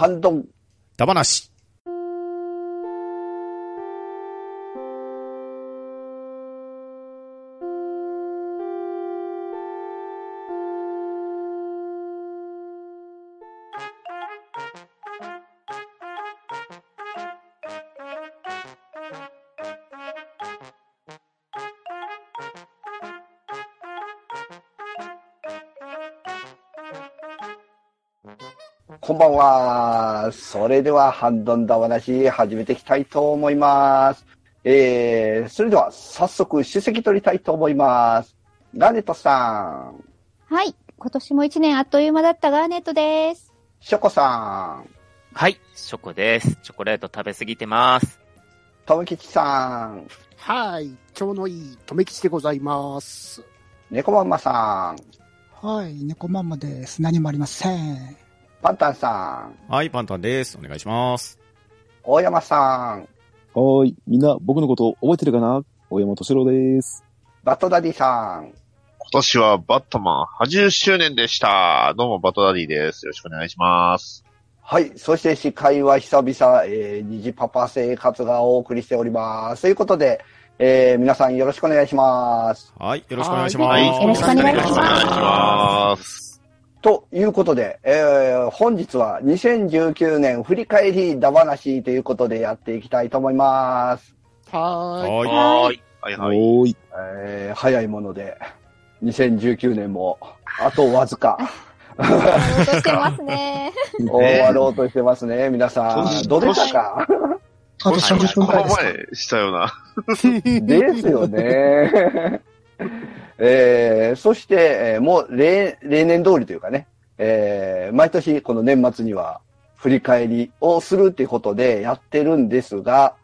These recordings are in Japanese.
ハンドン。ダバなし。は。それでは、ハンドンダ話、始めていきたいと思います。えー、それでは、早速、出席取りたいと思います。ガーネットさん、はい。今年も一年あっという間だったガーネットです。ショコさん、はい、ショコです。チョコレート食べ過ぎてます。トムキチさん、はい。ちょうどいい、とめきちでございます。猫マンマさん、はい、猫ママです。何もありません。パンタンさん、はい、パンタンです。お願いします。大山さん、はーい。みんな僕のこと覚えてるかな？大山敏郎です。バットダディさん、今年はバットマン80周年でした。どうもバットダディです。よろしくお願いします。はい。そして司会は久々、えー、虹パパ生活がお送りしております。ということで、えー、皆さんよろしくお願いします。はい、よろしくお願いします。はいよろしくお願いしますお願いします。ということで、えー、本日は2019年振り返りだ話ということでやっていきたいと思います。はーい。はい。はーい。はいははい。ーい。えー、早いもので、2019年もあとわずか終わろうとしてますね。終わろうとしてますね、皆さん。年どうでしたか？あと30分くらいですか。この前したような。ですよね。えー、そして、えーもう例例年通りというかね、えー、毎年この年末には振り返りをするっていうことでやってるんですが、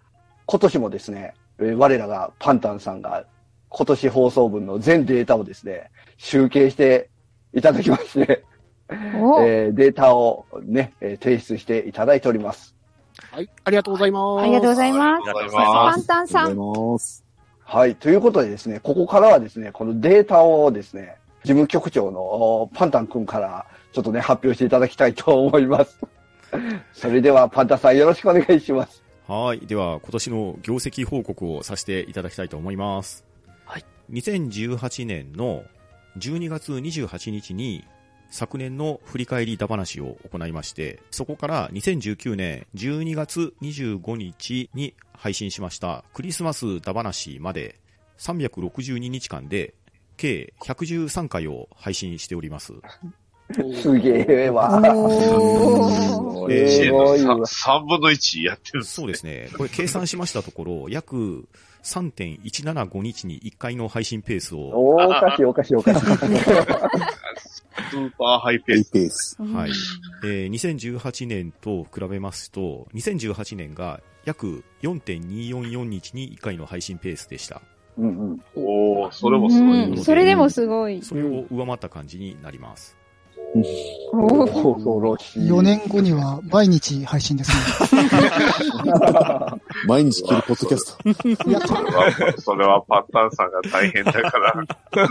今年もですね、えー我らがパンタンさんが今年放送分の全データをですね、集計していただきまして、おえーデータをね、えー提出していただいております。はい。ありがとうございます。ありがとうございます。パます。ンタンさありがとうんございます。はい。ということでですね、ここからはですね、このデータをですね、事務局長のおパンタン君からちょっとね、発表していただきたいと思います。それではパンタンさんよろしくお願いします。はい。では、今年の業績報告をさせていただきたいと思います。はい。2018年の12月28日に、昨年の振り返りだ話を行いまして、そこから2019年12月25日に配信しましたクリスマスだ話まで362日間で計113回を配信しております。すげえわ。えーすごいわ。3分の1やってるんですそうですね。これ計算しましたところ、約3.175日に1回の配信ペースを、おかしいおかしいおかしい。スーパーハイペース。ペース。はい。えー2018年と比べますと、2018年が約4.244日に1回の配信ペースでした。うんうん。おー、それもすごい。うんそれでもすごい。それを上回った感じになります。おー恐ろしい。4年後には毎日配信ですね。毎日聞けるポッドキャスト。いや、それは、それはパッタンさんが大変だから。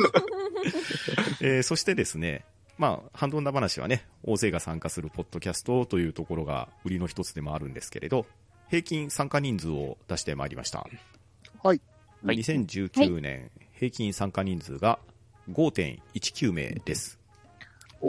えーそしてですね、まあ、ハンドンダ話はね、大勢が参加するポッドキャストというところが売りの一つでもあるんですけれど、平均参加人数を出してまいりました。はい。はい。2019年平均参加人数が5.19名です。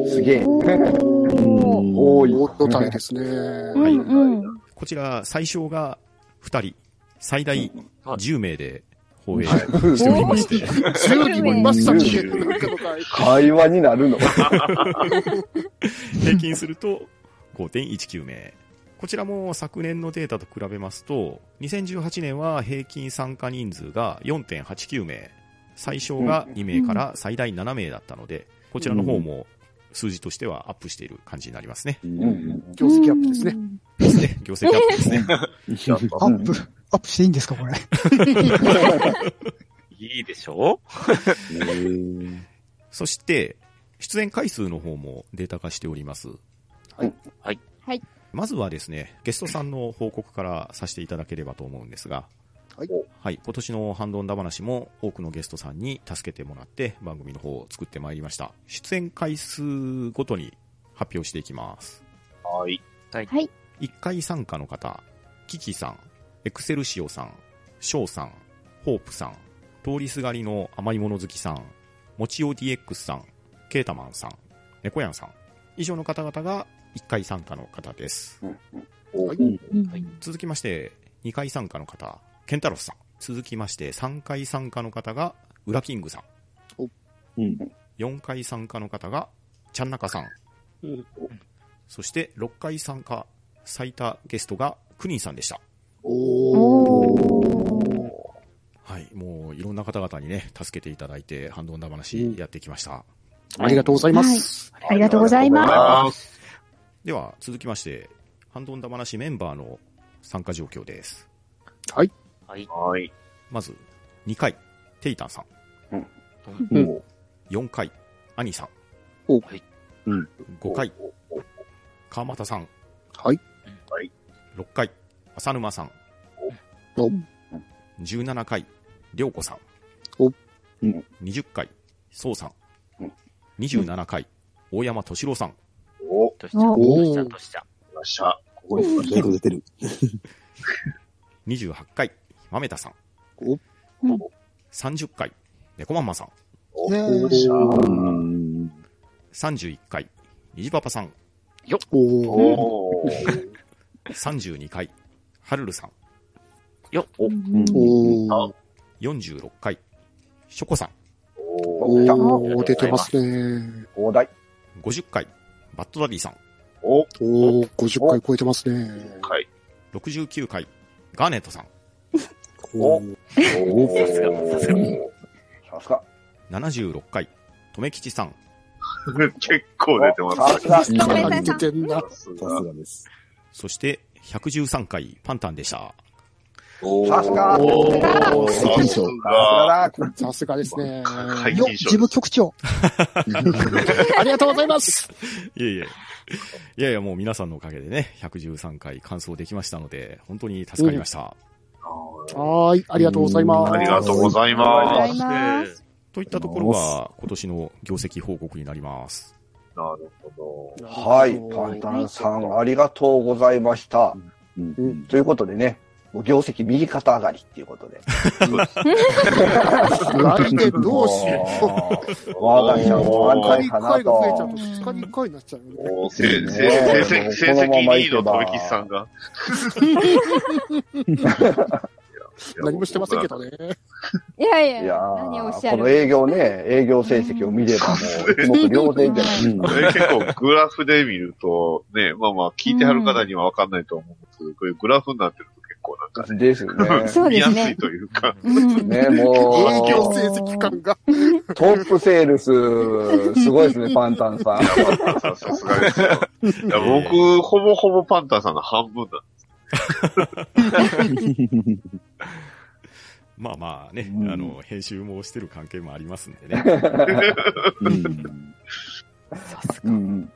すげえ。おー。多い。大所帯ですね。うんうん。こちら、最小が2人、最大はい10名で放映しておりまして、10人もいましたっけなんかの回会話になるの。平均すると5.19名。こちらも昨年のデータと比べますと、2018年は平均参加人数が4.89名、最小が2名から最大7名だったので、こちらの方も数字としてはアップしている感じになりますね。うん業績アップですね。ですね。業績アップですね。アップ、アップしていいんですか、これ？いいでしょ？えーそして、出演回数の方もデータ化しております。はい。はい。はい。まずはですね、ゲストさんの報告からさせていただければと思うんですが、はい。はい、今年のハンドンダ話も多くのゲストさんに助けてもらって番組の方を作ってまいりました。出演回数ごとに発表していきます。はい。はい。はい。1回参加の方、キキさん、エクセルシオさん、ショウさん、ホープさん、通りすがりの甘いもの好きさん、もちお DX さん、ケータマンさん、猫やんさん、以上の方々が1回参加の方です。はい。続きまして、2回参加の方、ケンタロスさん。続きまして、3回参加の方が、ウラキングさん。うん。4回参加の方が、ちゃんなかさん。うんそして、6回参加、最多ゲストが、クニンさんでした。おー。はい。もう、いろんな方々にね、助けていただいて、ハンドンダ話やってきました。ありがとうございます。ありがとうございます。す。では、続きまして、ハンドンダ話メンバーの参加状況です。はい。はい。はい。まず、2回、テイタンさん。うん4回、アニさん。おはい。5回、川又さん。はい。6回、浅沼さん。お17回、りょうこさん。おうん20回、そうさんうん。27回、大山敏郎さん。お、としちゃん、おとしちゃん、としちゃん。来ました。ここに結構出てる。28回、まめたさん。お30回、猫まんまさん。お、ねえ来ました。うん。31回、にじパパさん。おー。おー。32回、はるるさん。おー。46回、しょこさん。おー。おー、出てますね。大台。50回、バッドダディさん。お、おー、50回超えてますね。はい。69回、ガーネットさん。おー。おさすがさすがさすが。76回、とめきちさん。結構出てます。さすが。出てんな。さすがです。そして、113回、パンタンでした。さすが。さすが。だ。さすがですね。よ、事務局長。ありがとうございます。いえいえ。いやいや、もう皆さんのおかげでね、113回完走できましたので、本当に助かりました。はーい、ありがとうございます。ありがとうござ。います。といったところが、今年の業績報告になります。なるほど。はい。パンタンさん、ありがとうございました。うんうんということでね、業績右肩上がりっていうことで。来年どうしよう。我が社も安2日に1泰かな回が増えちゃうとと。2日に1回になっちゃうよね。おーせせ成績、成績2位のとめきちさんが。何もしてませんけどね。いやいや、いや何をおっしゃるーこの営業ね、営業成績を見ればもう一目瞭然じゃないですか。え結構グラフで見ると、ね、まあまあ聞いてはる方にはわかんないと思うんですけど、こういうグラフになってると結構なんかね、ですね。そうですね見やすい。というか、うんね、も営業う、成績感が。トップセールス、すごいですね、パンタンさん。パンタンさんさすがですよ。いや僕、ほぼほぼパンタンさんの半分だ。まあまあね、うん。あの、編集もしてる関係もありますんでね。うん。うん。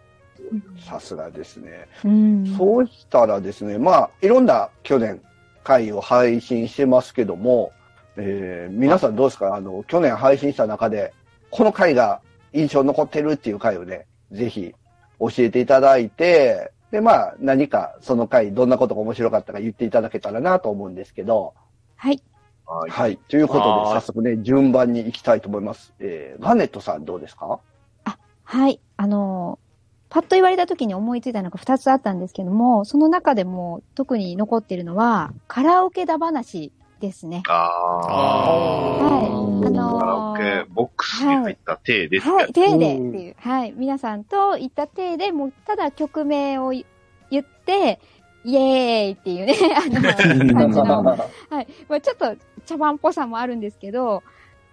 さすがですね。うん。そうしたらですね、まあ、いろんな去年回を配信してますけども、えー皆さんどうですか？あの、去年配信した中で、この回が印象に残ってるっていう回をね、ぜひ教えていただいて、で、まあ、何かその回、どんなことが面白かったか言っていただけたらなと思うんですけど、はい。はい。はい。ということで、はい早速ね、順番に行きたいと思います。えー、ガネットさんどうですか？はい。あの、パッと言われた時に思いついたのが2つあったんですけども、その中でも特に残っているのは、カラオケだ話ですね。あはい。あー。のカラオケ、ボックスに入った手ですね。はい、手でっていう。はい。皆さんと言った手で、もうただ曲名を言って、イエーイっていうね、あの、感じの。はい。まあちょっと茶番っぽさもあるんですけど、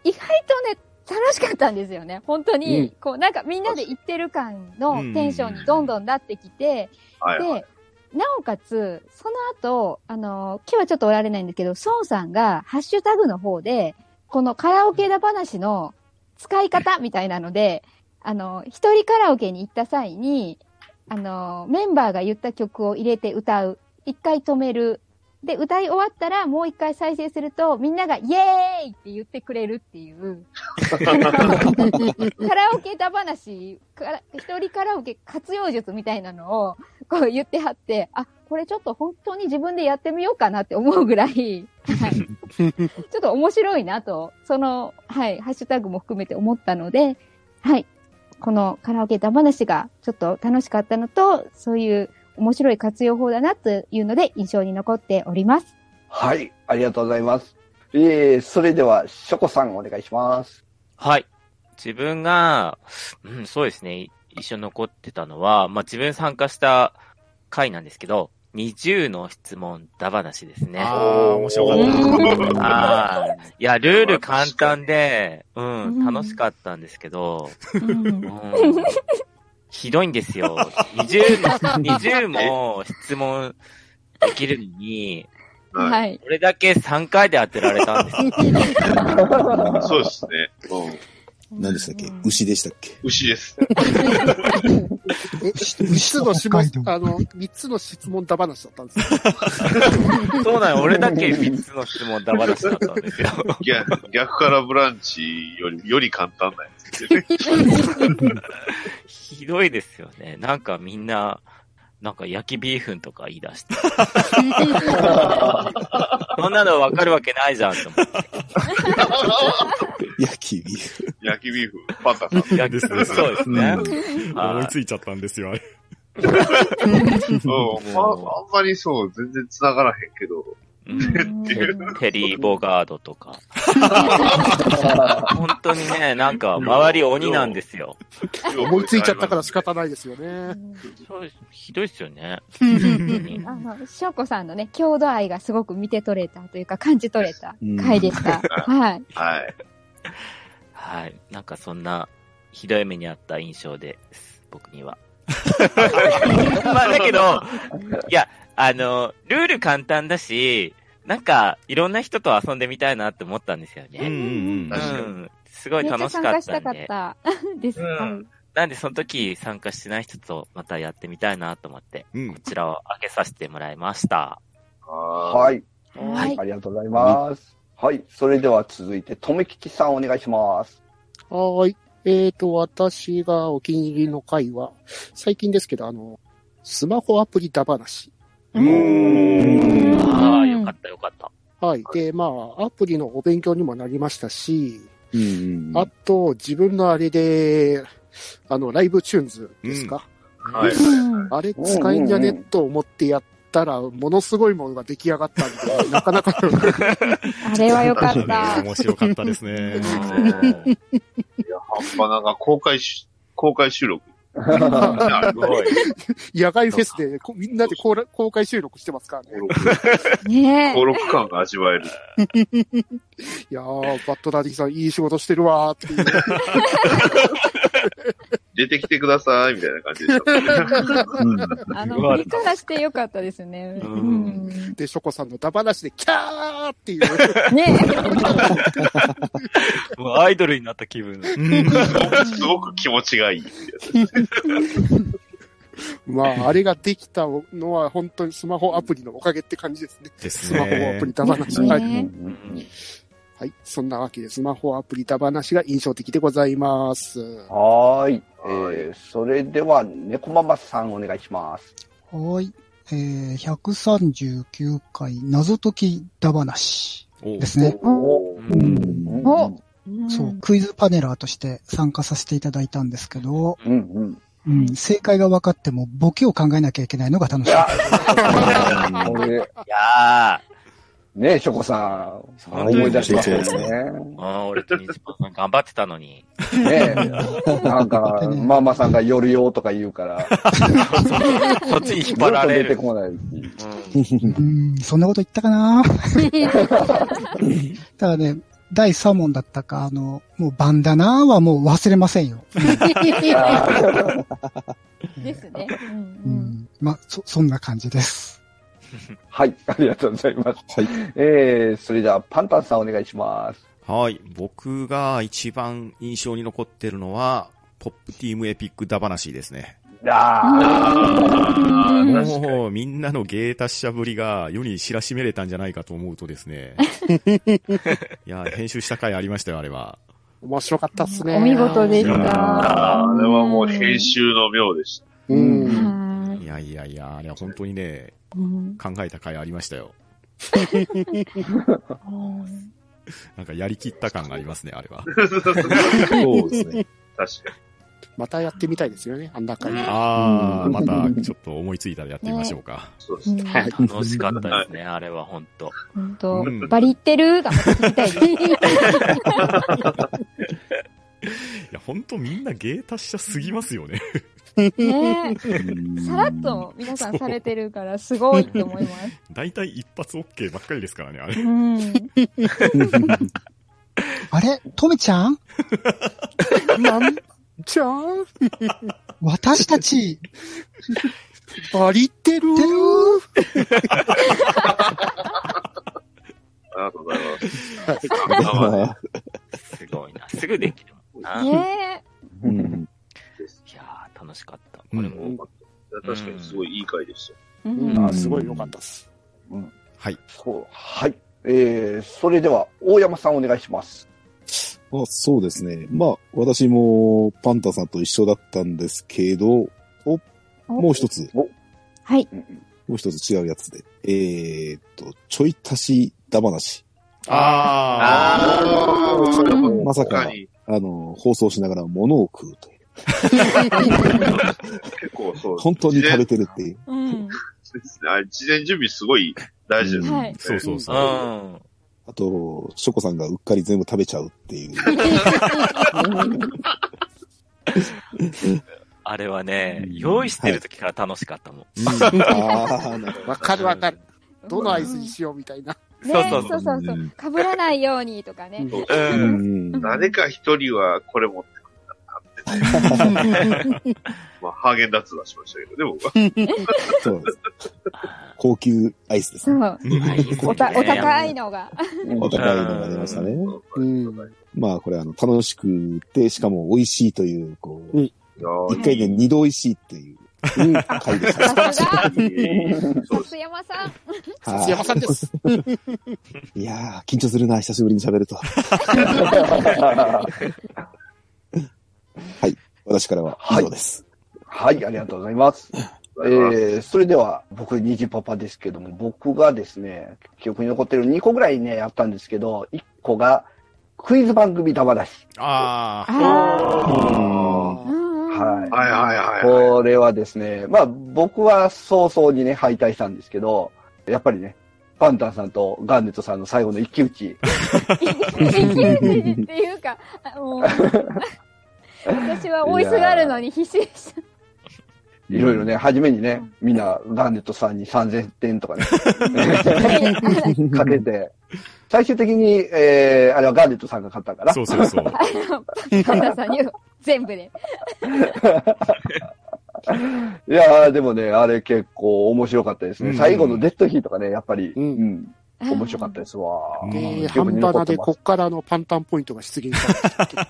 意外とね、楽しかったんですよね。本当に、うんこう、なんかみんなで言ってる感のうんテンションにどんどんなってきて、はいはい。で、なおかつ、その後、あの、今日はちょっとおられないんですけど、孫さんがハッシュタグの方で、このカラオケだ話の使い方 みたいなので、あの、一人カラオケに行った際に、あの、メンバーが言った曲を入れて歌う、一回止める、で、歌い終わったらもう一回再生すると、みんながイエーイって言ってくれるっていう、カラオケだ話、から一人カラオケ活用術みたいなのを、こう言ってはって、あ、これちょっと本当に自分でやってみようかなって思うぐらい、はい、ちょっと面白いなと、その、はい、ハッシュタグも含めて思ったので、はい、このカラオケだ話がちょっと楽しかったのと、そういう面白い活用法だなというので印象に残っております。はい、ありがとうございます。えー、それでは、ショコさんお願いします。はい。自分が、うん、そうですね。一緒に残ってたのは、まあ、自分参加した回なんですけど、20の質問だ話ですね。ああ、面白かった。ああ。いや、ルール簡単で、ううんん、楽しかったんですけど、うんうん、ひどいんですよ。20も、20も質問できるのに、はい。はい。これだけ3回で当てられたんですよ。そうですね。うん。何でしたっけ？牛でしたっけ？牛です。え、三つの質問あの、三つの質問だ話だったんですよ。そうなの、俺だけ3つの質問だ話だったんですよ。逆逆からブランチより、より簡単なやつですね。ひどいですよね。なんかみんな、なんか焼きビーフンとか言い出して。そんなのわかるわけないじゃんと思って。焼きビーフ。焼きビーフ、パンタさん。焼きそうですね。思いついちゃったんですよ、あれ。うん。まあ、あんまりそう、全然繋がらへんけど。うんテテリー・ボガードとか。本当にね、なんか周り鬼なんですよ。思いついちゃったから仕方ないですよね。そうですひどいですよね。あの、しょうこさんのね、郷土愛がすごく見て取れたというか感じ取れた回でした。はい。はい。はい。なんかそんな、ひどい目にあった印象です。僕には。まあだけど、いや、あの、ルール簡単だし、なんか、いろんな人と遊んでみたいなって思ったんですよね。うんうんうん。すごい楽しかっ参加したんで。ったです。うんはいなんでその時参加してない人とまたやってみたいなと思って、うんこちらを開けさせてもらいました。は。はいい。はいありがとうございます。はい。それでは続いて、とめきちさんお願いします。はーい。えーと、私がお気に入りの回は、最近ですけど、あの、スマホアプリだ話。うーんああ、よかったよかった。はい。で、まあ、アプリのお勉強にもなりましたし、うんあと、自分のあれで、あの、ライブチューンズですか、はい。うんあれ使えんじゃね？と思ってやったら、ものすごいものが出来上がったんで、なかなか、あれはよかった。面白かったですね。いや、半端なんか公開し、公開収録。野外フェスでこみんなで公開収録してますからね。ねえ。登録感が味わえる。いやー、バッドダディさんいい仕事してるわーっていう。出てきてください、みたいな感じでした。あの、振りからしてよかったですね。ううんん。で、ショコさんのダバなしでキャーっていう。ね もうアイドルになった気分。すごく気持ちがいい。まあ、あれができたのは本当にスマホアプリのおかげって感じですね。ですスマホアねプ。リダバなし。ねはい。ねはい。そんなわけで、スマホアプリダバなしが印象的でございます。はーい。えー、それでは、猫ママさんお願いします。はい。えー、139回謎解きだ話おですね。おうんおそう、クイズパネラーとして参加させていただいたんですけど、うんうん。うん、正解が分かってもボケを考えなきゃいけないのが楽しい。いや、こねショコさん、思い出しますよね。ー、あー俺と西本さん頑張ってたのに。ねなんか、ママさんが寄るよとか言うから、そっちに引っ張られる。出てこないし。うそんなこと言ったかなただね、第3問だったか、あの、もうバンダナはもう忘れませんよ。ですね。うんううんん、まあ、そ、そんな感じです。はい、ありがとうございます。はい。えー、それでは、パンタンさんお願いします。はい。僕が一番印象に残ってるのは、ポップティームエピックダ話ですね。ああもう、みんなの芸達者ぶりが世に知らしめれたんじゃないかと思うとですね。いや、編集した回ありましたよ、あれは。面白かったっすね。お見事でした。あれはもう編集の妙でした。うん。やいやいや、あれは本当にね、うん考えた回ありましたよ。なんかやりきった感がありますね、あれは。そうですね。確かまたやってみたいですよね、あんな感じ。あー、うんまたちょっと思いついたらやってみましょうか。に。そうですね。はい。楽しかったですね、あれは本当。本当うんバリってる？がまた聞きたいです。いや、本当みんな芸達者すぎますよね。ねうんさらっと皆さんされてるからすごいと思います。大体一発 OK ばっかりですからね、あれ。うん。あれ？とめちゃん？なんちゃん？私たち、バリってる？ありがとうございます。すごいな。すぐできるねうん楽しかった。うんこれも。確かにすごいいい回でした。え。ううんん、すごい良かったっす。はい。そう、はい。えー、それでは、大山さんお願いします。あそうですね。まあ、私もパンタさんと一緒だったんですけど、お、もう一つ、はい。もう一つ違うやつで。えーっと、ちょい足しだ話。ああうんまさかあの、放送しながら物を食うという。結構そう。本当に食べてるっていう。うん。事前準備すごい大事ですね。はい。ー、そうそううそう。ん。あと、ショコさんがうっかり全部食べちゃうっていう。あれはね、うん用意してる時から楽しかったもん。ああ、なるほど。わかるわかる。どの合図にしようみたいな。ねそうそうそう。そうそう。かぶらないようにとかね。う。うん。ん。誰か一人はこれ持っ まあ、ハーゲンダッツ出しましたけど、でも、そうです。高級アイスですね。おた、お高いのが。お高いのが出ましたね。うん。まあ、これあの、楽しくて、しかも美味しいという、こう、一回で二度美味しいっていう、回でした。さすが、いいそう須山さん。筒山さんです。いやー、緊張するな、久しぶりに喋ると。はい。私からは以上です。はい、ありがとうございます。えー、それでは、僕、虹パパですけども、僕がですね、記憶に残ってる2個ぐらいね、あったんですけど、1個が、クイズ番組だ話。あー。ああ。はいはいはいはいはい。これはですね、まあ、僕は早々にね、敗退したんですけど、やっぱりね、パンタンさんとガンネットさんの最後の一騎打ち。生きるっていうか、あもう、私は追いすがるのに必死でした。いろいろね、初めにね、みんなガンネットさんに3000点とかね、かけて、最終的に、えー、あれはガンネットさんが勝ったから。そうそうそう。パンダさんに全部で。いやー、でもね、あれ結構面白かったですね。うん最後のデッドヒーとかね、やっぱり、ううんん、面白かったですわ。うんで、半端なでこっからのパンタンポイントが出現した。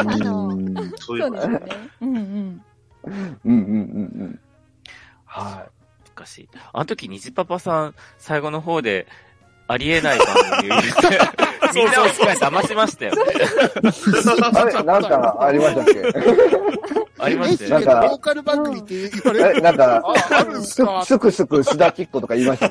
あの、うんそうですよね。うんうん。うんうんうんうん。は難しい。あの時、虹パパさん、最後の方で、ありえない番組を入れて、みんなを一回騙しましたよね。い。あれ、なんかありましたっけ？ありましたえ、よね。なんかローカル番組って言われるえ、なんか、あ、あるんすすかすくすくすだちっことか言いましたっ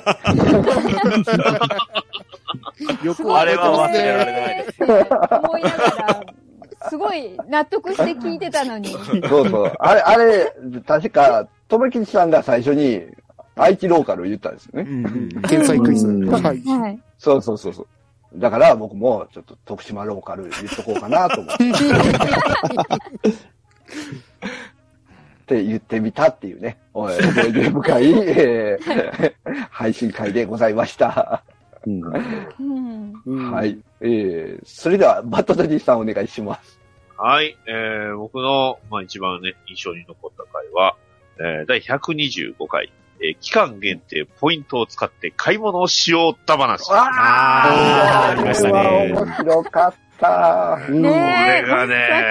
よくあれは忘。れられないです。思いながら、すごい納得して聞いてたのに。けそうそう。あれ、あれ、確か、とめきちさんが最初に、愛知ローカルを言ったんですよね。天才クイズ。うんはい。はい。そうそうそうそう。だから僕もちょっと徳島ローカル言っとこうかなと思って。って言ってみたっていうね、おい思い出深い、えー配信会でございました。うんうん。うんはい。えー、それでは、バットダディさんお願いします。はい。えー、僕の、まあ、一番ね、印象に残った回は、えー、第125回、えー、期間限定ポイントを使って買い物をしようった話。あーありましたね面白かった。これがね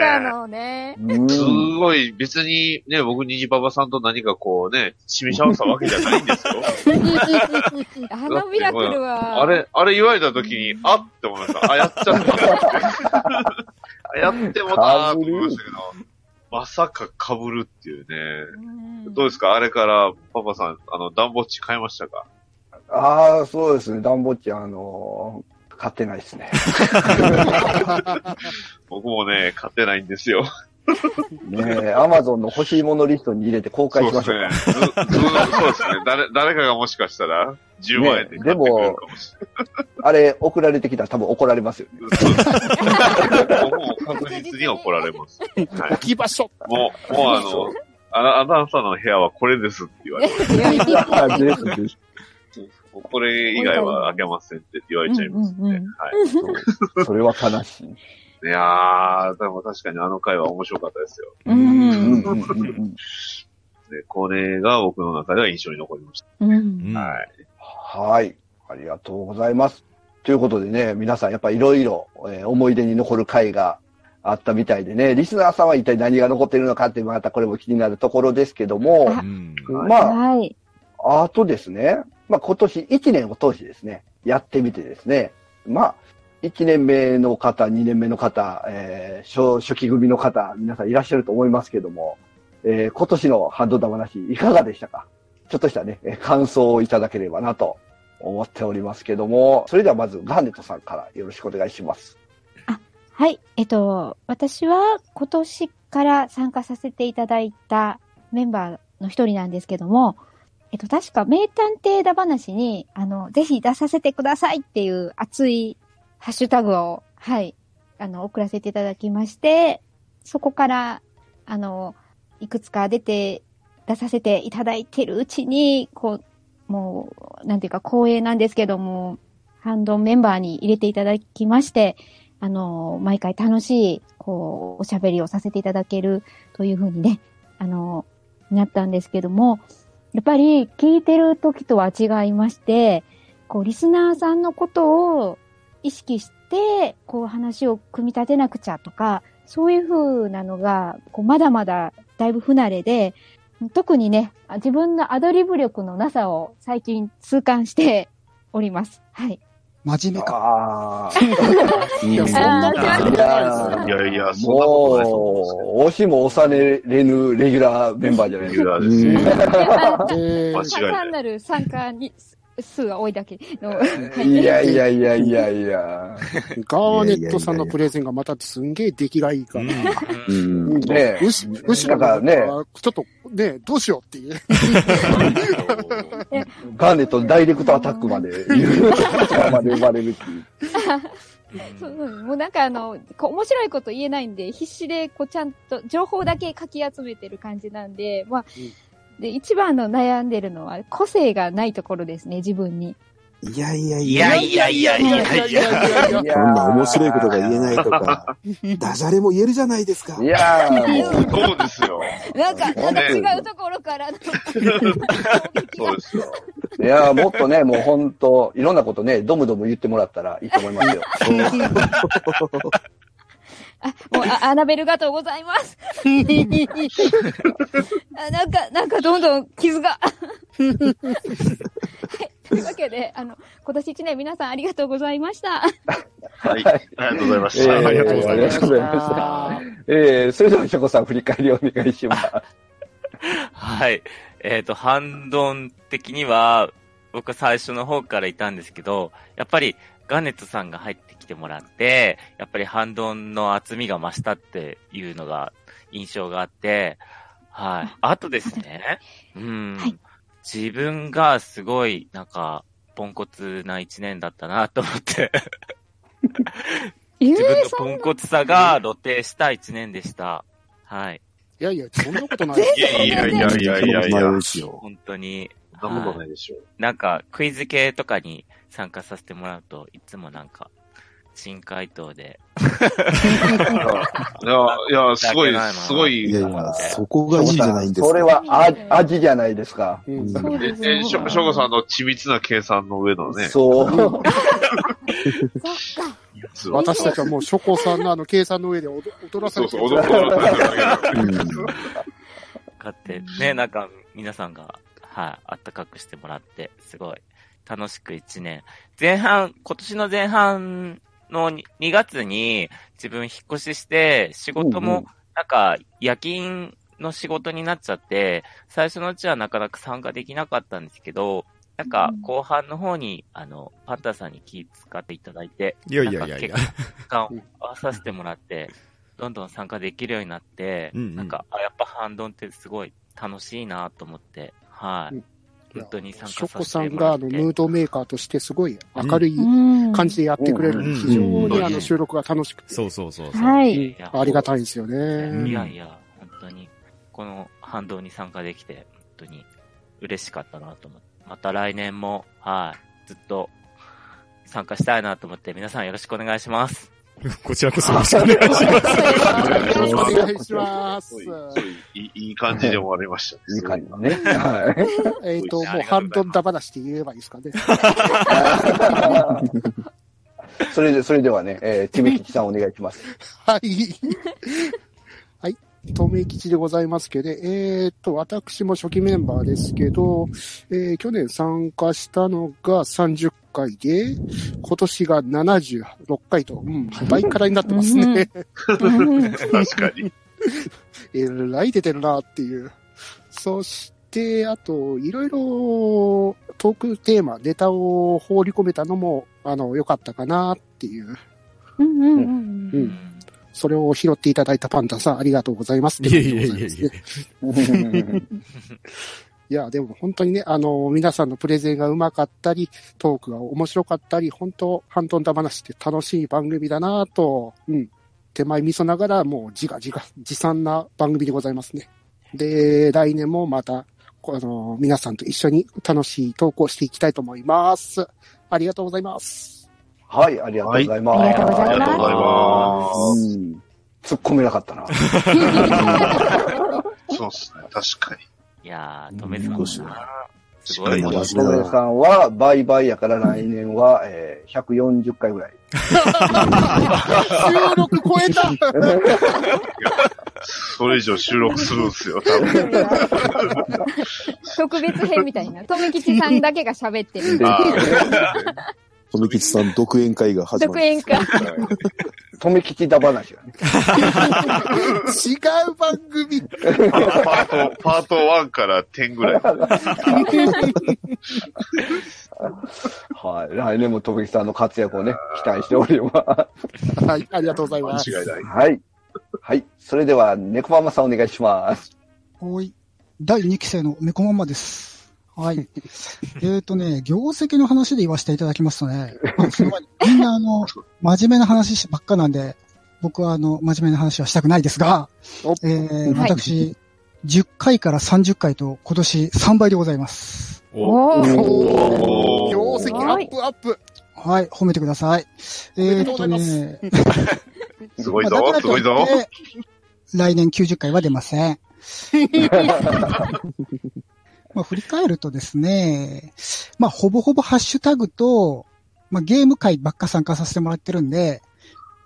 ね。うんすごい、別にね、僕、虹パパさんと何かこうね、示し合わせたわけじゃないんですよ。あのミラクルは。あれ、あれ言われた時に、あって思いました。あ、やっちゃったって。あやってもたーと思いましたけど、まさか被るっていうね。うんどうですか？あれから、パパさん、あの、暖房地買いましたか？ああ、そうですね。ダンボッチ、あのー買ってないですね。僕もね、買ってないんですよ。ねえ、アマゾンの欲しいものリストに入れて公開しましょうか。そうですね。ずずそうですね。誰、誰かがもしかしたら、10万円で買ってくれるかもしあれ、送られてきたら多分怒られますよね。れない。そう確実に怒られます。はい置き場所。もう、もうあの、あな、あなたの部屋はこれですって言われて、あですですこれ以外はあげませんって言われちゃいますね。はい。それは悲しい。いやー、でも確かにあの回は面白かったですよ。う。うんこれが僕の中では印象に残りましうん。た。はい。はい。ありがとうございます。ということでね、皆さんやっぱいろいろえー思い出に残る回があったみたいでね、リスナーさんは一体何が残っているのかってまたこれも気になるところですけども、うんまあ、はい。あとですね、まあ今年1年を通してですね、やってみてですね、まあ、1年目の方、2年目の方、えー初初期組の方、皆さんいらっしゃると思いますけども、えー今年のハンドダ話いかがでしたか？ちょっとしたね、感想をいただければなと思っておりますけども、それではまずガーネットさんからよろしくお願いします。あはい。えっと、私は今年から参加させていただいたメンバーの一人なんですけども、えっと、確か名探偵だ話に、あの、ぜひ出させてくださいっていう熱いハッシュタグを、はい、あの、送らせていただきまして、そこから、あの、いくつか出て、出させていただいてるうちに、こう、もう、なんていうか光栄なんですけども、ハンドメンバーに入れていただきまして、あの、毎回楽しい、こう、おしゃべりをさせていただけるというふうにね、あの、なったんですけども、やっぱり聞いてる時とは違いまして、こう、リスナーさんのことを意識して、こう、話を組み立てなくちゃとか、そういうふうなのが、こう、まだまだだいぶ不慣れで、特にね、自分のアドリブ力のなさを最近痛感しております。はい。真面目か。いや、そんなことないいやいやいや、そんなことないと思うんですけど。もう、押しも押されぬレギュラーメンバーじゃないレですか。ギュラーですよ。で間違いない単なる参加に数が多いだけの。いやいやいやいやいや。ガーネットさんのプレゼンがまたすんげえ出来がいいから。うん。ねむし、むしろだからねちょっとね、どうしようっていう。ガーネットのダイレクトアタックまで言う、まで生まれるっていう。そうそうもうなんかあの、面白いこと言えないんで、必死でこうちゃんと情報だけ書き集めてる感じなんで、まあ、で、一番の悩んでるのは個性がないところですね、自分に。いやいやいいや。やいやいやいやいや。いやいやいやこんな面白いことが言えないとか、ダジャレも言えるじゃないですか？い。やーもう、そうですよ。なんか、なん違うところからの、そうですよ。いやーもっとね、もう本当いろんなことね、ドムドム言ってもらったらいいと思いますよ。あ、もう、あアナベルがとうございます。あなんか、なんかどんどん傷が。はい。というわけで、あの、今年一年皆さんありがとうございました。はい。ありがとうございました。えーありがとうございました。えー、それでは、ショコさん振り返りお願いします。はい。えっ、と、ハンドン的には、僕最初の方からいたんですけど、やっぱりガネットさんが入ってきてもらって、やっぱりハンドンの厚みが増したっていうのが印象があって、はい。あとですね、うん、はい自分がすごい、なんか、ポンコツな一年だったなと思って、え自分のポンコツさが露呈した一年でした。はい。いやいや、そんなことない。いやいやいやいやいや。本当に。そんなことないでしょう。なんか、クイズ系とかに参加させてもらうと、いつもなんか、新回答で。いや、いや、すごい、すごい。いやいや、そこがいいじゃないんですか。それはあ味じゃないですか。うんそうですえ、しょ、しょさんの緻密な計算の上のね。そう。私たちはもう、ショコさんのあの、計算の上で踊踊らさそうそう、れてる。踊ってるだけだ買って、ね、なんか、皆さんが、はい、あったかくしてもらって、すごい、楽しく一年。前半、今年の前半の2月に、自分引っ越しして、仕事も、なんか、夜勤の仕事になっちゃって、最初のうちはなかなか参加できなかったんですけど、なんかうん、後半の方に、あの、パンタさんに気使っていただいて、いやいやいやいや。時間を合わさせてもらって、どんどん参加できるようになって、うんうんなんか、あ、やっぱハンドンってすごい楽しいなと思って、はい。うん本当に参シ加させョコさんてもらって。があの、ムードメーカーとしてすごい明るいうん感じでやってくれるうん非常にあうんの、収録が楽しくて。そうそうそう。はい。ありがたいですよね。いやいや、本当に、この反動に参加できて、本当に嬉しかったなと思って。また来年も、はい、ずっと参加したいなと思って、皆さんよろしくお願いします。こちらこそよろしくお願いします。よろしくお願いしますいい感じで終わりましたね。いい感じだね。はい。えっと、もう半分だ話って言えばいいですかね。それで、それではね、えー、ちめきちさんお願いします。はい。はい。透明基地でございますけど、えっ、と、私も初期メンバーですけど、えー去年参加したのが30回で、今年が76回と、うん、倍からになってますね。うん 確かに。えらい出てるなっていう。そして、あと、いろいろトークテーマ、ネタを放り込めたのも、あの、良かったかなっていう。うんうんうんうんそれを拾っていただいたパンダさん、ありがとうございます。いえいえいえいえ。いや、でも本当にね、あの、皆さんのプレゼンがうまかったり、トークが面白かったり、本当、ハントンダ話って楽しい番組だなと、うん。手前味噌ながら、もう自画自画、自賛な番組でございますね。で、来年もまた、こあの、皆さんと一緒に楽しいトークをしていきたいと思います。ありがとうございます。はい、ありがとうございます。ありがとうございますありがとうございます。うん。突っ込めなかったな。そうっすね。確かに。いやー、止めさんうんだな。すごいな。しっかり真トメさんは、倍々やから来年は、えー、140回ぐらい。収録超えたそれ以上収録するんですよ、多分。特別編みたいな。とめきちさんだけが喋ってる。あとめきちさん独演会が始まる。独演会。とめきちだ話がね。違う番組ーパート、パート1から10ぐらい。はい。来年もとめきちさんの活躍をね、期待しております。はい、ありがとうございます。間違いない。はい。はい。それでは、猫ママさんお願いします。はい。第2期生の猫ママです。はい。えっとね、業績の話で言わせていただきますとね、まあその前にみんなあの、真面目な話ばっかなんで、僕はあの、真面目な話はしたくないですがお、えー、はい私、10回から30回と今年3倍でございます。おお業績アップアップはい、褒めてください。えーっとね、すごいぞすごいぞ。来年90回は出ません。まあ、振り返るとですね、まあ、ほぼほぼハッシュタグと、まあ、ゲーム会ばっか参加させてもらってるんで、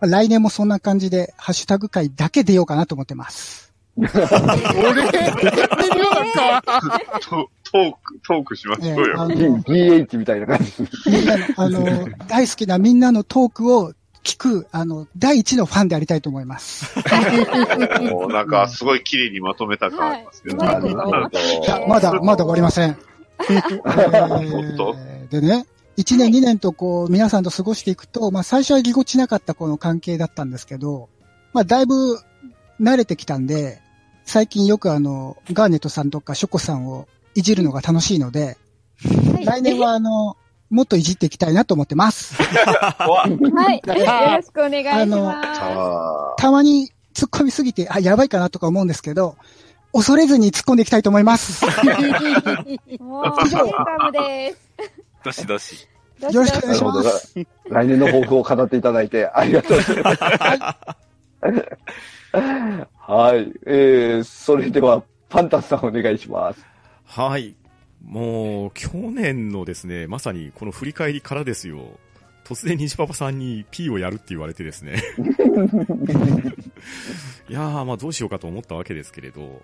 まあ来年もそんな感じで、ハッシュタグ会だけ出ようかなと思ってます。俺、やってみようなんか。トトーク、トークしましょうよ。GH みたいな感じ。みんなの、あの、大好きなみんなのトークを聞く、あの、第一のファンでありたいと思います。もうなんか、すごい綺麗にまとめた感ありますけど。はいなるほど。いや、まだ、まだ終わりません。えーとでね、1年2年とこう、皆さんと過ごしていくと、まあ最初はぎこちなかったこの関係だったんですけど、まあだいぶ慣れてきたんで、最近よくあの、ガーネットさんとかショコさんをいじるのが楽しいので、来年はあの、もっといじっていきたいなと思ってます。はい。よろしくお願いしまあたまに突っ込みすぎて、あ、やばいかなとか思うんですけど、恐れずに突っ込んでいきたいと思います。す。もう、ウェルカムです。どしどし。どよろしくお願いします。。来年の抱負を語っていただいてありがとうございます。はい。えー、それでは、パンタスさんお願いします。はい。もう、去年のですね、まさにこの振り返りからですよ。突然虹パパさんに P をやるって言われてですね。いやー、まあどうしようかと思ったわけですけれど、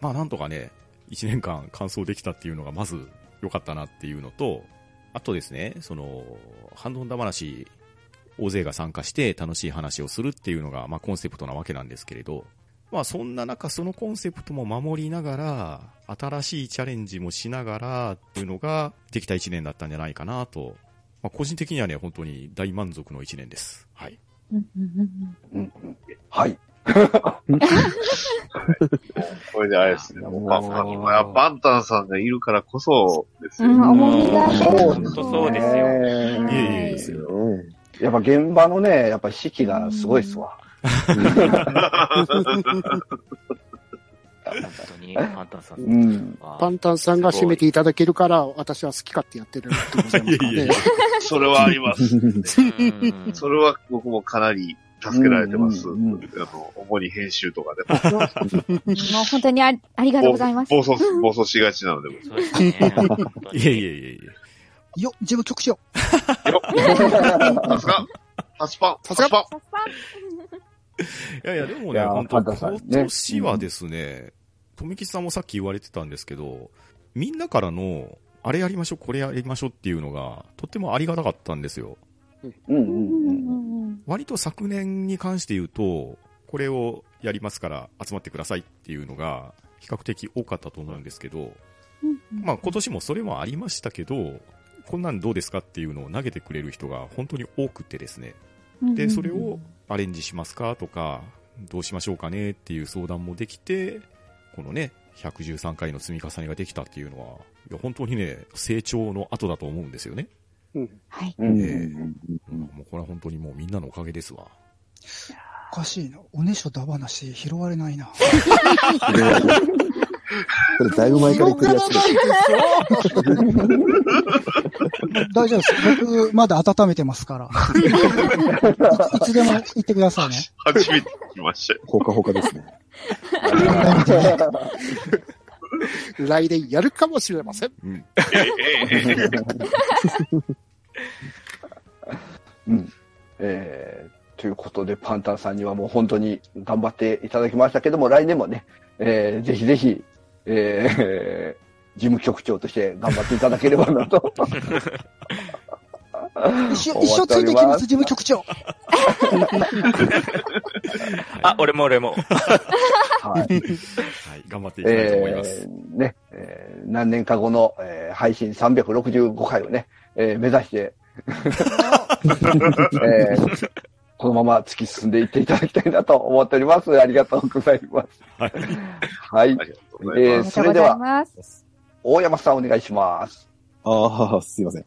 まあなんとかね、1年間完走できたっていうのがまず良かったなっていうのと、あとですね、その、ハンドンダ話、大勢が参加して楽しい話をするっていうのが、まあコンセプトなわけなんですけれど、まあそんな中そのコンセプトも守りながら、新しいチャレンジもしながらっていうのができた1年だったんじゃないかなと、まあ個人的にはね、本当に大満足の1年です。はい。はい。これであれですね。もうまあまあ今やバンタンさんがいるからこそですよ。うん。本当そうですよ。いえいえいえですよ。やっぱ現場のね、やっぱ士気がすごいっすわ。本当に、パンタンさん。うん。あパンタンさんが締めていただけるから、私は好き勝手やってるってことでいやいやいねや。それはあります。うんそれは僕もかなり助けられてます。うんうんうんあの、主に編集とかで。もう本当にありありがとうございます。暴走、暴走しがちなので。そうですね。いえいえいえいえ。よ、自分直視よ。よっさすがタスパンタスパンさっさいやいや、でもね、本当今年はですね、富吉さんもさっき言われてたんですけど、みんなからの、あれやりましょう、これやりましょうっていうのが、とってもありがたかったんですよ。うんうんうんうん割と昨年に関して言うと、これをやりますから集まってくださいっていうのが、比較的多かったと思うんですけど、うん。まあ今年もそれもありましたけど、こんなんどうですかっていうのを投げてくれる人が本当に多くてですね。で、それをアレンジしますか？とか、どうしましょうかねっていう相談もできて、このね、113回の積み重ねができたっていうのは、いや本当にね、成長の後だと思うんですよね。はい。うん。うんええもうこれは本当にもうみんなのおかげですわ。おかしいな。おねしょだ話拾われないな。これだいぶ前から言ってるやつで。大丈夫です。僕、まだ温めてますから。いいつでも言ってくださいね。初めて聞きましたよ。ほかほかですね。来年やるかもしれません。うん。うん。えー、ということで、パンタンさんにはもう本当に頑張っていただきましたけども、来年もね、えー、ぜひぜひ、えー、事務局長として頑張っていただければなと。一緒、一緒ついてきます、事務局長。あ、俺も俺も。はい。はい、頑張っていきたいと思います。えーね、えー何年か後の、えー配信365回をね、えー目指して、えーこのまま突き進んでいっていただきたいなと思っております。ありがとうございます。はい。はい。えーそれでは。大山さんお願いします。ああ、すいません。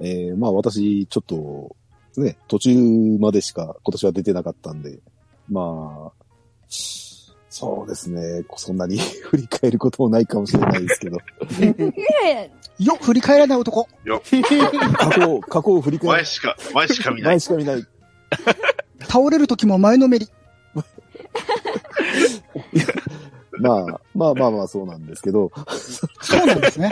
えー、まあ私、ちょっと、ね、途中までしか今年は出てなかったんで、まあ、そうですね、そんなに 振り返ることもないかもしれないですけど、え よ、振り返らない男。よ。過去を、過去を振り返る。前しか、前しか見ない前。しか見ない。倒れる時も前のめり。まあ、まあまあまあそうなんですけど、そうなんですね。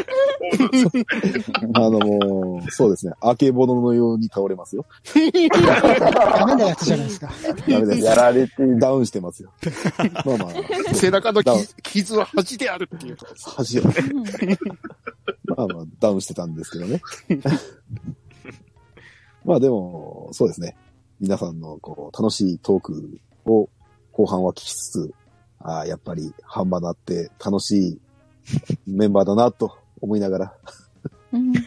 あのもう、そうですね、あけぼののように倒れますよ。ダメなやつじゃないですか。ダメです。やられて。ダウンしてますよ。まあまあ、背中の傷傷は恥であるっていう。恥を。まあまあ、ダウンしてたんですけどね。まあでも、そうですね。皆さんのこう楽しいトークを後半は聞きつつ、ああ、やっぱり半端なって楽しいメンバーだなと思いながら。うん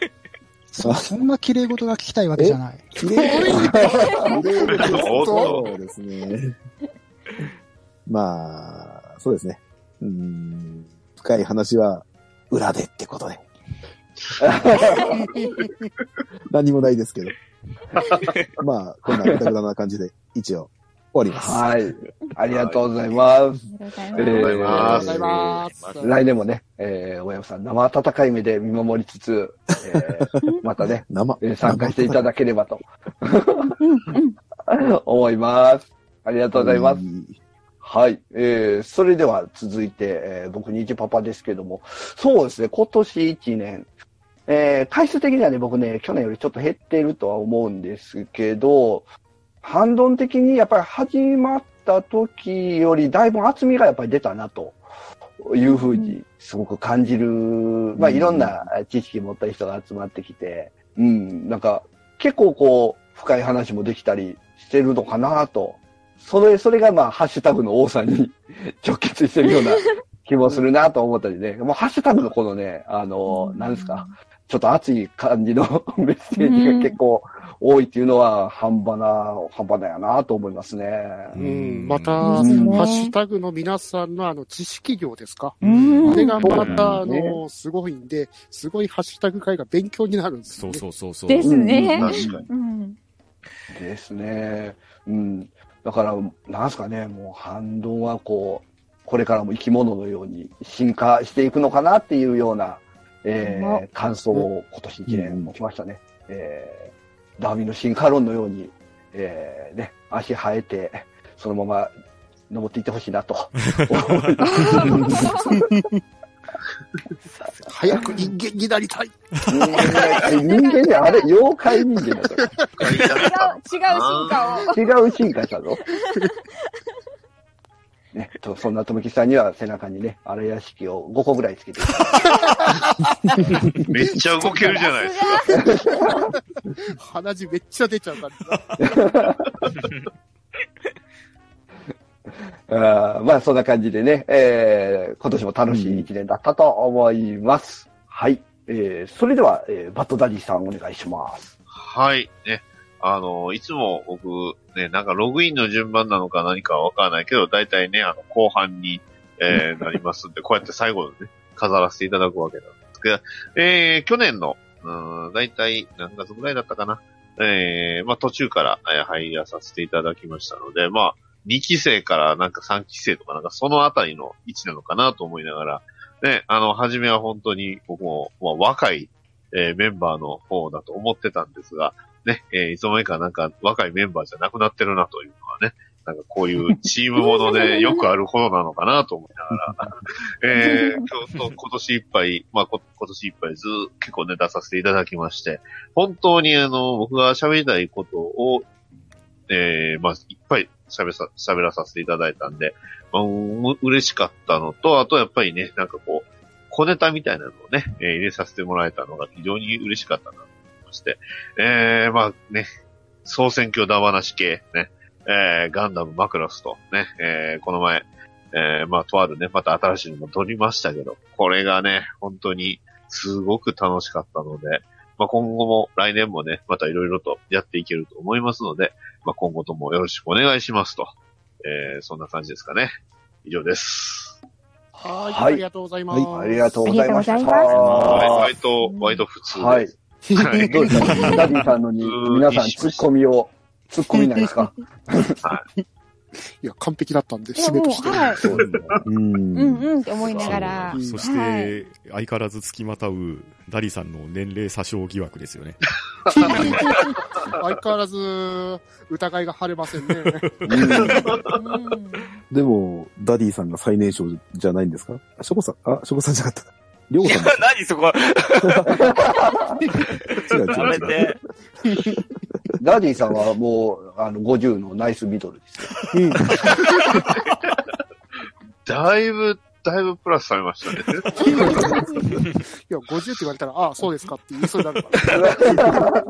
そそんな綺麗事が聞きたいわけじゃない。綺麗綺麗ですおっとそうですね。まあ、そうですね。うん、深い話は裏でってことで。何もないですけど。まあ、こんなぐだぐだな感じで、一応、終わります。はい。ありがとうございます。ありがとうございえーます。ありがとうございます来年もね、えー、大山さん生温かい目で見守りつつ、えー、またね、生、えー参加していただければと。思います。ありがとうございます。す。はい。えー、それでは続いて、えー僕、ニジパパですけども、そうですね、今年1年、えー回数的にはね、僕ね、去年よりちょっと減っているとは思うんですけど、反論的にやっぱり始まった時よりだいぶ厚みがやっぱり出たなというふうにすごく感じる、まあいろんな知識持った人が集まってきて、うん、なんか結構こう深い話もできたりしてるのかなと。それ、それがまあハッシュタグの多さに 直結してるような気もするなと思ったりね。もうハッシュタグのこのね、あの、なんですか、ちょっと熱い感じの メッセージが結構多いっていうのは半端な、半端だよなと思いますね。うん。また、ハッシュタグの皆さんのあの、知識量ですか？うんあれがまた、あの、すごいんで、すごいハッシュタグ会が勉強になるんですそうよね。そうそうそう。ですね。確かに。うん。ですね。うん。だから、なんすかね、もう反動はこう、これからも生き物のように進化していくのかなっていうような、えうー、感想を今年一年持ちましたね。えー、ダーウィンの進化論のように、えー、ね、足生えて、そのまま登っていってほしいなと。早く人間になりたい。人間であれ、妖怪人間だ違う、違う進化を。違う進化したぞ。ね、とそんな富木さんには背中にね、荒屋敷を5個ぐらいつけて。めっちゃ動けるじゃないですか。鼻血めっちゃ出ちゃうから。あーまあそんな感じでね、えー今年も楽しい一年だったと思います。はい。えーそれでは、えーバッドダディさんお願いします。はい。ね。あの、いつも僕、ね、なんかログインの順番なのか何かはわからないけど、大体ね、あの、後半に、えー なりますんで、こうやって最後のね、飾らせていただくわけなんですけど、えー去年の、うん、大体何月ぐらいだったかな。えーまあ途中から、えー入らさせていただきましたので、まあ、2期生からなんか3期生とかなんかそのあたりの位置なのかなと思いながら、ね、あの、初めは本当に僕も、まあ、若い、えーメンバーの方だと思ってたんですが、ね、えーいつの間にかなんか若いメンバーじゃなくなってるなというのはね、なんかこういうチームものでよくあるほどなのかなと思いながら、えー今日と今年いっぱい、まあ今年いっぱいずー結構ね出させていただきまして、本当にあの、僕が喋りたいことを、えーまあいっぱい喋さ、喋らさせていただいたんで、まあ、う嬉しかったのと、あとやっぱりね、なんかこう、小ネタみたいなのをね、えー入れさせてもらえたのが非常に嬉しかったなして、えー、まあね、総選挙だ話系、ね、えー、ガンダムマクロスと、ね、えー、この前、えー、まあ、とあるね、また新しいのも撮りましたけど、これがね、本当にすごく楽しかったので、まあ、今後も来年もね、またいろいろとやっていけると思いますので、まあ、今後ともよろしくお願いしますと、えー、そんな感じですかね。以上です。はい、はいありがとうございます。ありがとうございました。ありがとうございますはい、は割と、割と普通はいです。はい。どうですか？ダディさんのに皆さんツッコミを、ツッコミないですか？いや、完璧だったんで、締めとして。はい。ううんん。うんって思いながらう。んそして、相変わらず付きまたうダリさんの年齢詐称疑惑ですよね。相変わらず、疑いが晴れませんね。うんうんでも、ダディさんが最年少じゃないんですか？あショコさん、あ、ショコさんじゃなかった。りょうさんだ、何そこ、違う違うやめて。ダディさんはもう、あの、50のナイスミドルですよ。だいぶ、だいぶプラスされましたね。いや、50って言われたら、ああ、そうですかって言いそうになるから。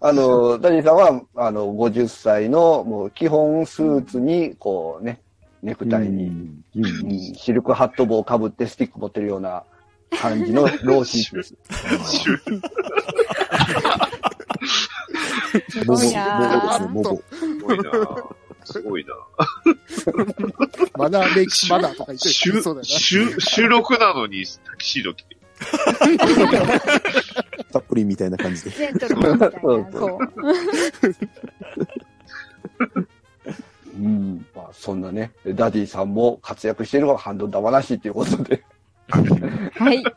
あの、ダディさんは、あの、50歳の、もう、基本スーツに、こうね、ネクタイに、うんうんうんシルクハット帽をかぶってスティック持ってるような感じのローシーツです。すごいなすごいなすごいなマナーメイクマナーとか言って収るそうだよ収収録なのにタキシード着て。たっぷりみたいな感じで。ジェントルみたいな。そうそう。うん。まあ、そんなね、ダディさんも活躍しているのがハンドダ話っていうことで。はい。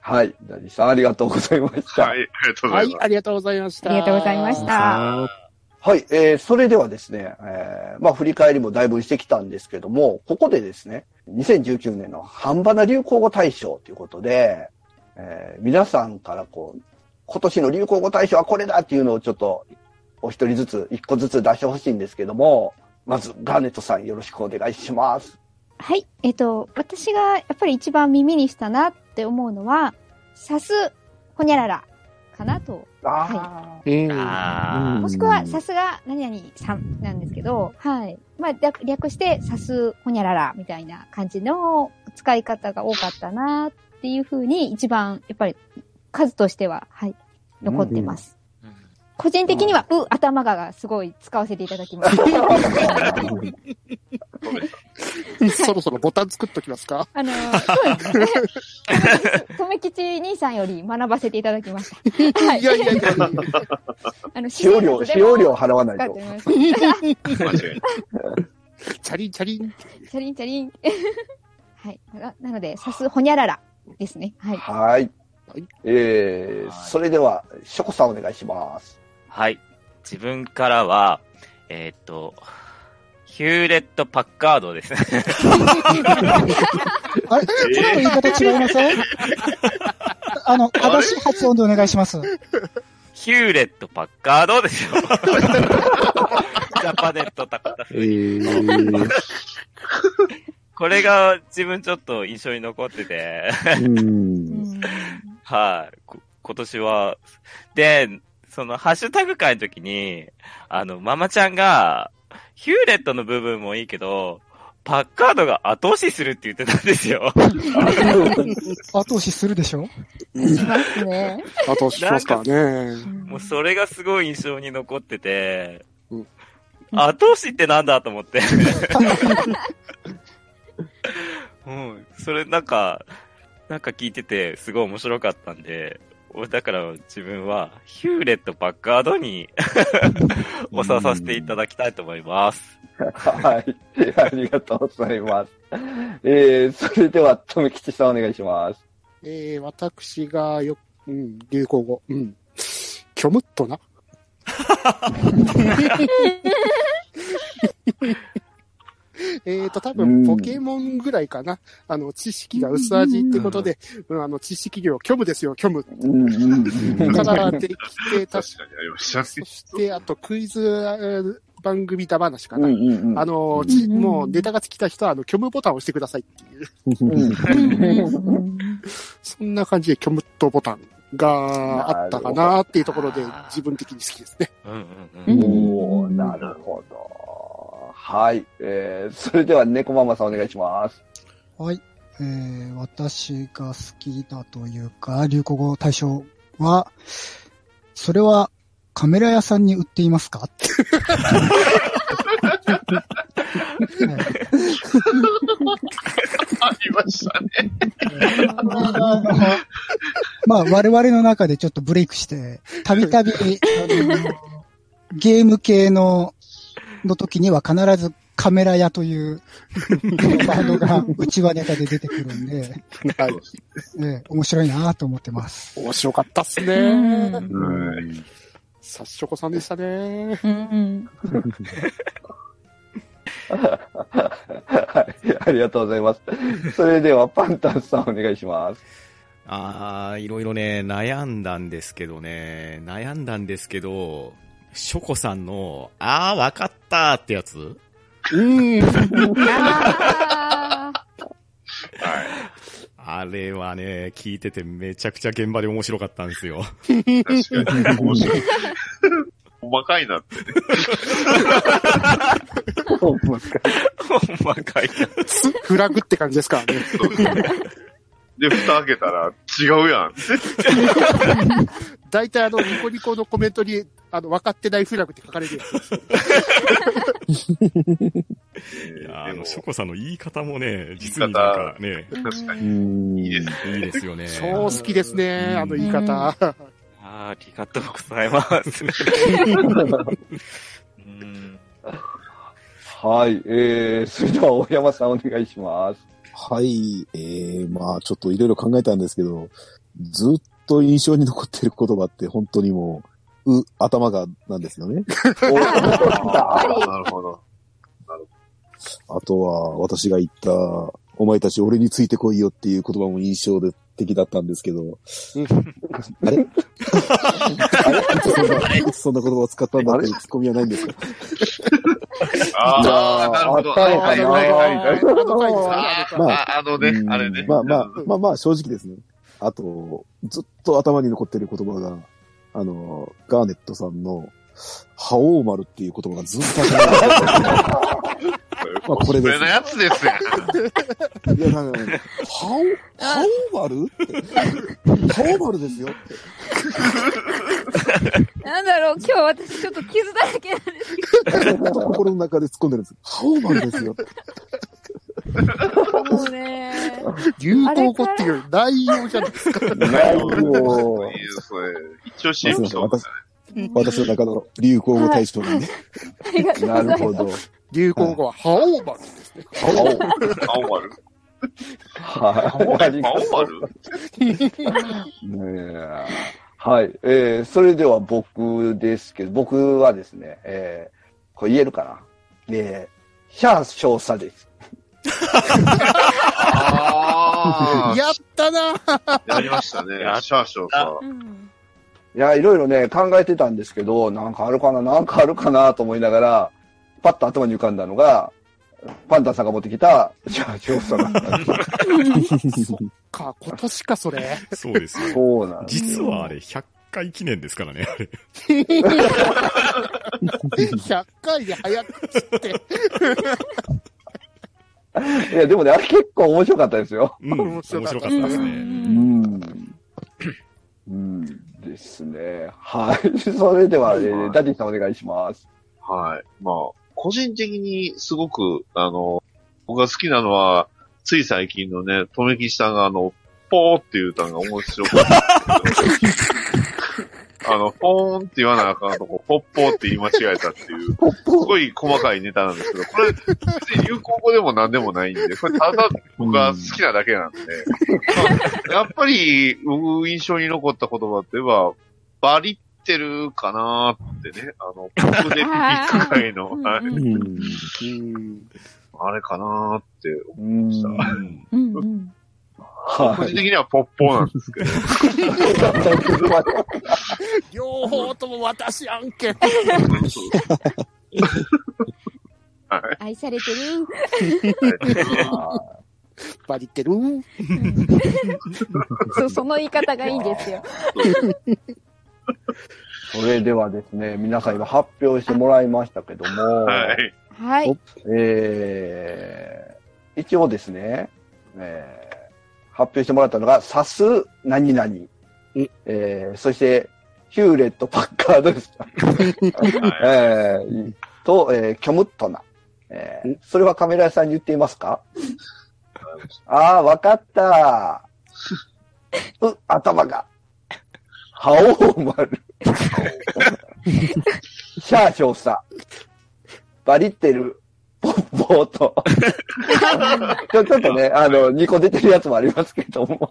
はい。ダディさんありがとうございました。はい、ありがとうごはい、ざいます。ありがとうございました。ありがとうございました。はい、えー、それではですね、えー、まあ振り返りもだいぶしてきたんですけども、ここでですね、2019年の半端な流行語大賞ということで、えー皆さんからこう、今年の流行語大賞はこれだっていうのをちょっと、お一人ずつ、一個ずつ出してほしいんですけども、まず、ガーネットさんよろしくお願いします。はい。えっ、と、私がやっぱり一番耳にしたなって思うのは、さす、ほにゃらら、かなと。あうん。あもしくは、さすが、何々さんなんですけど、はい。まあ、略略して、さす、ほにゃらら、みたいな感じの使い方が多かったなっていうふうに、一番、やっぱり、数としては、はい、残ってます。うん個人的には、う、頭ががすごい使わせていただきます。そろそろボタン作っときますか？あのー、そうですね。とめ きち兄さんより学ばせていただきました。はいいやいやいやいや。あの、使用料、使用料払わないと。チャリンチャリン。チャリンチャリン。はい。ななので、さすほにゃららですね。はい。はいはい。えー、はいそれでは、ショコさんお願いします。はい。自分からは、えーっと、ヒューレット・パッカードですね。あれ？ちょっと言い方違いません？あの、正しい発音でお願いします。ヒューレット・パッカードですよ。ジャパネット高田えー、これが自分ちょっと印象に残ってて、はい、こ今年は。で、そのハッシュタグ会の時に、あの、ママちゃんが、ヒューレットの部分もいいけど、パッカードが後押しするって言ってたんですよ。後押しするでしょ？しますね。あとしますからね。もうそれがすごい印象に残ってて、うん後押しってなんだと思って。うん、それなんか、なんか聞いててすごい面白かったんで、だから自分はヒューレット・パッカードに 押ささせていただきたいと思います。はい。ありがとうございます。えー、それでは、とめきちさんお願いします。えー、私がよ、うん、流行語。うん。キョムッとな。えーと、多うん分、ポケモンぐらいかな。あの、知識が薄味ってことで、うん、あの、知識量、虚無ですよ、虚無。からできて、確かにありましたね。そして、あと、クイズえー番組だ話かうんな。あの、ちもうネタが尽きた人は、あの、虚無ボタンを押してくださいっていう。うんそんな感じで、虚無とボタンがあったかなっていうところで、自分的に好きですね。うんうんうん。おー、なるほど。はい。えー、それでは、猫ママさんお願いします。はい。えー、私が好きだというか、流行語大賞は、それはカメラ屋さんに売っていますか？はいありましたね。まあ、我々の中でちょっとブレイクして、たびたび、ゲーム系の、の時には必ずカメラ屋という ワードが内輪ネタで出てくるんで、はい。ええ面白いなと思ってます。面白かったっすね。はい。さっしょこさんでしたね。うんはい。ありがとうございます。それでは、パンタンさんお願いします。あー、いろいろね、悩んだんですけどね、悩んだんですけど、ショコさんの、あー、わかったーってやつ？うん。あはい。あれはね、聞いててめちゃくちゃ現場で面白かったんですよ。確かに。面白い。細かいなってね。ほんまかいな。フラグって感じですからね。で、蓋開けたら、違うやん。大体あの、ニコニコのコメントに、あの、分かってないフラグって書かれるやつです。いやーあの、ショコさんの言い方もね、実になんかね、確かうに。ん。いいです。いいですよね。超好きですね、あの言い方。あーありがとうございます。うんはい。えー、それでは、大山さんお願いします。はい。えー、まあ、ちょっといろいろ考えたんですけど、ずっと印象に残ってる言葉って本当にもう、う、頭がなんですよね。おなるほど。あとは、私が言った、お前たち俺についてこいよっていう言葉も印象で的だったんですけど、うんあれ？あれ？そんな言葉を使ったんだってツッコミはないんですか？ああ、なるほど。あったのかなはいはいはいはいあのねう、んあれね。まあまあ、まあまあ、正直ですね。あと、ずっと頭に残ってる言葉が、あの、ガーネットさんの、覇王丸っていう言葉がずっと頭に残ってる。まあこれですそれのやつですよ。いや、なんか、覇王、覇王丸って？覇王丸ですよって。なんだろう、今日私ちょっと傷だらけなんですけ心の中で突っ込んでるんです。覇王丸ですよって。ど、もうね。流行語っていう内容じゃないですか。ないよ。いいよそれ。一応 CM しよう。私私の中の流行語大賞なんで。ないる。ほど。流行語は、覇王丸ですね。青丸。はい。青丸ねえはい。えー、それでは僕ですけど、僕はですね、えー、これ言えるかな？えー、シャー少佐です。ああ。やったなやりましたね。シャーショーさ。うんいや、いろいろね、考えてたんですけど、なんかあるかな、なんかあるかなと思いながら、パッと頭に浮かんだのが、パンタンさんが持ってきた、シャー少佐だったんです。か、今年か、それ。そうですよ。そうなんです。実はあれ、100回記念ですからね、あれ。100回で早くって。いや、でもね、あれ結構面白かったですよ。うん、面白かったうん。ですね。うん。うん。ですね。はい。それでは、えーダディさん。お願いします。はい。まあ、個人的にすごく、あの、僕が好きなのは、つい最近のね、とめきさん。があの、ポーっていう歌が面白かった。あの、ポーンって言わなあかんとこ、ポッポーって言い間違えたっていう、すごい細かいネタなんですけど、これ、別に流行語でも何でもないんで、これただ僕が好きなだけなんで、まあやっぱり、僕印象に残った言葉って言えば、バリってるかなーってね、あの、ポプデピック界の、うんはい。あれかなーって思うん。した。個人的にはポッポーなんですけど、両方とも私案件。はい。愛されてる。バリってるそう、その言い方がいいんですよ。それではですね、皆さん今発表してもらいましたけども、はい。はい。えー、一応ですね、えー発表してもらったのが、サス何々、えー、そして、ヒューレット・パッカードです。えー、と、えー、キョムットナ。えー、それはカメラ屋さんに言っていますか？ああ、わかった。う、頭が。覇王丸。シャー少佐。バリってる。ポッポーと。ちょっとね、あの、2個出てるやつもありますけども。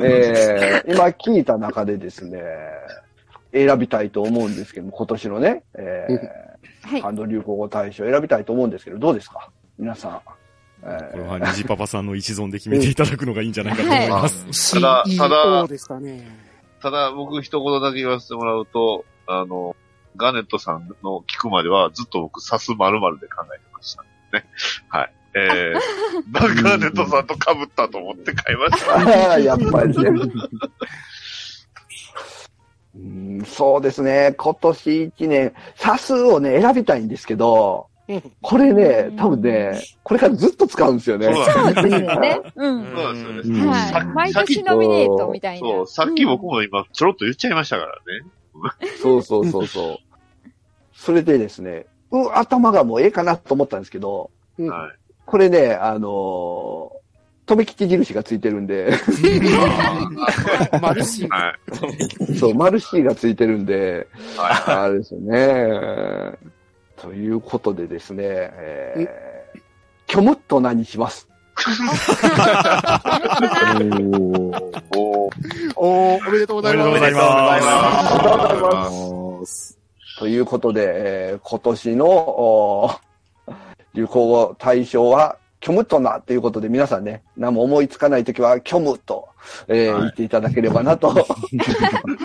えー、今聞いた中でですね、選びたいと思うんですけども、今年のね、えはいー、。ハンド流行語大賞選びたいと思うんですけど、どうですか？皆さん。えこれは虹パパさんの一存で決めていただくのがいいんじゃないかと思います。ただただ CEO ですかね。ただ、僕一言だけ言わせてもらうと、あの、ガネットさんの聞くまではずっと僕、サス〇〇で考えてました。ね。はい。えー、バ ガーネットさんと被ったと思って買いました。ー、ああ、やっぱりね。うんそうですね、今年一年、サスをね、選びたいんですけど、これね、多分ね、これからずっと使うんですよね。そうなんですよね。うん。そうなんですよね。うんはい。毎年ノミネートみたいな。そう、さっき僕も今ちょろっと言っちゃいましたからね。そうそうそうそう。それでですね、うん、頭がもうええかなと思ったんですけど、うん。はい。これね、あのー、留吉印がついてるんで、マルシー。はい。そう、マルシーがついてるんで、はあれですよね。ということでですね、えー、キョムット何します。い。おめでとうございます。おめでとうございますということで、えー今年の流行語大賞は、虚無となということで皆さんね、何も思いつかないときは虚無と、えーはい言っていただければなとは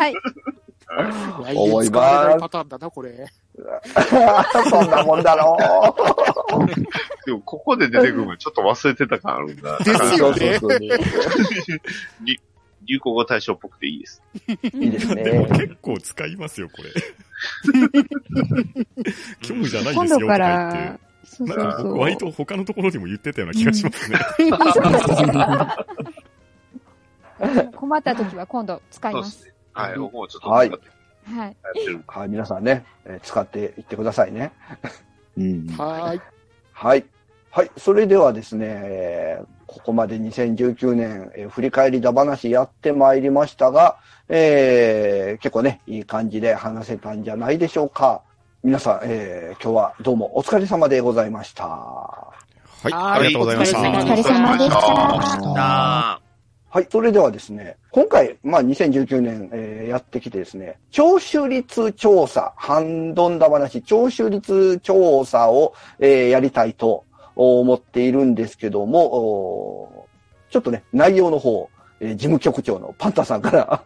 い。来思いますパターンだな、これ。そんなもんだろう。でも、ここで出てくるのちょっと忘れてた感あるんだ。ですよねそうそうそう流流行語大賞っぽくていいです。いいですでもね。結構使いますよ、これ。虚無じゃないですよ、今度から言って。、そうそなんかうそう。割と他のところでも言ってたような気がしますね。困った時は今度使いま。すすね。はい、僕もちょっとはい使ってはい。はい、皆さんね、えー使っていってくださいね。うん。はーい。はい。はい。それではですね、えーここまで2019年、えー振り返りだ話やってまいりましたが、えー結構ね、いい感じで話せたんじゃないでしょうか。皆さん、えー今日はどうもお疲れ様でございました。はい、はいありがとうございました。お疲れ様でした。あはい。それではですね、今回、まあ、2019年、えーやってきてですね、聴取率調査、ハンドンダ話、聴取率調査を、えーやりたいと思っているんですけども、ちょっとね、内容の方、事務局長のパンタさんから、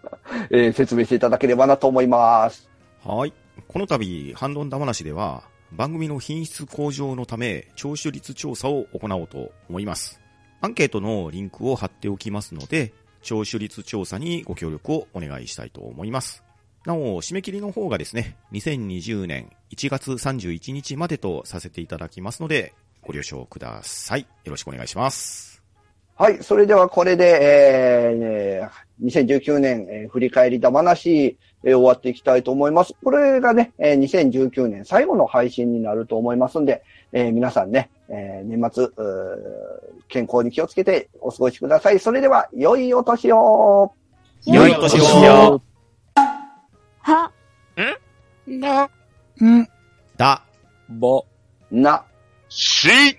説明していただければなと思います。はい。この度、ハンドンダ話では、番組の品質向上のため、聴取率調査を行おうと思います。アンケートのリンクを貼っておきますので、聴取率調査にご協力をお願いしたいと思います。なお、締め切りの方がですね、2020年1月31日までとさせていただきますので、ご了承ください。よろしくお願いします。はい。それではこれで、えー、2019年、えー振り返りだ話、えー終わっていきたいと思います。これがね、えー2019年最後の配信になると思いますんで、えー皆さんね、えー年末健康に気をつけてお過ごしください。それでは、良いお年を良いお年をは、な、うん？だ、ぼ。な、し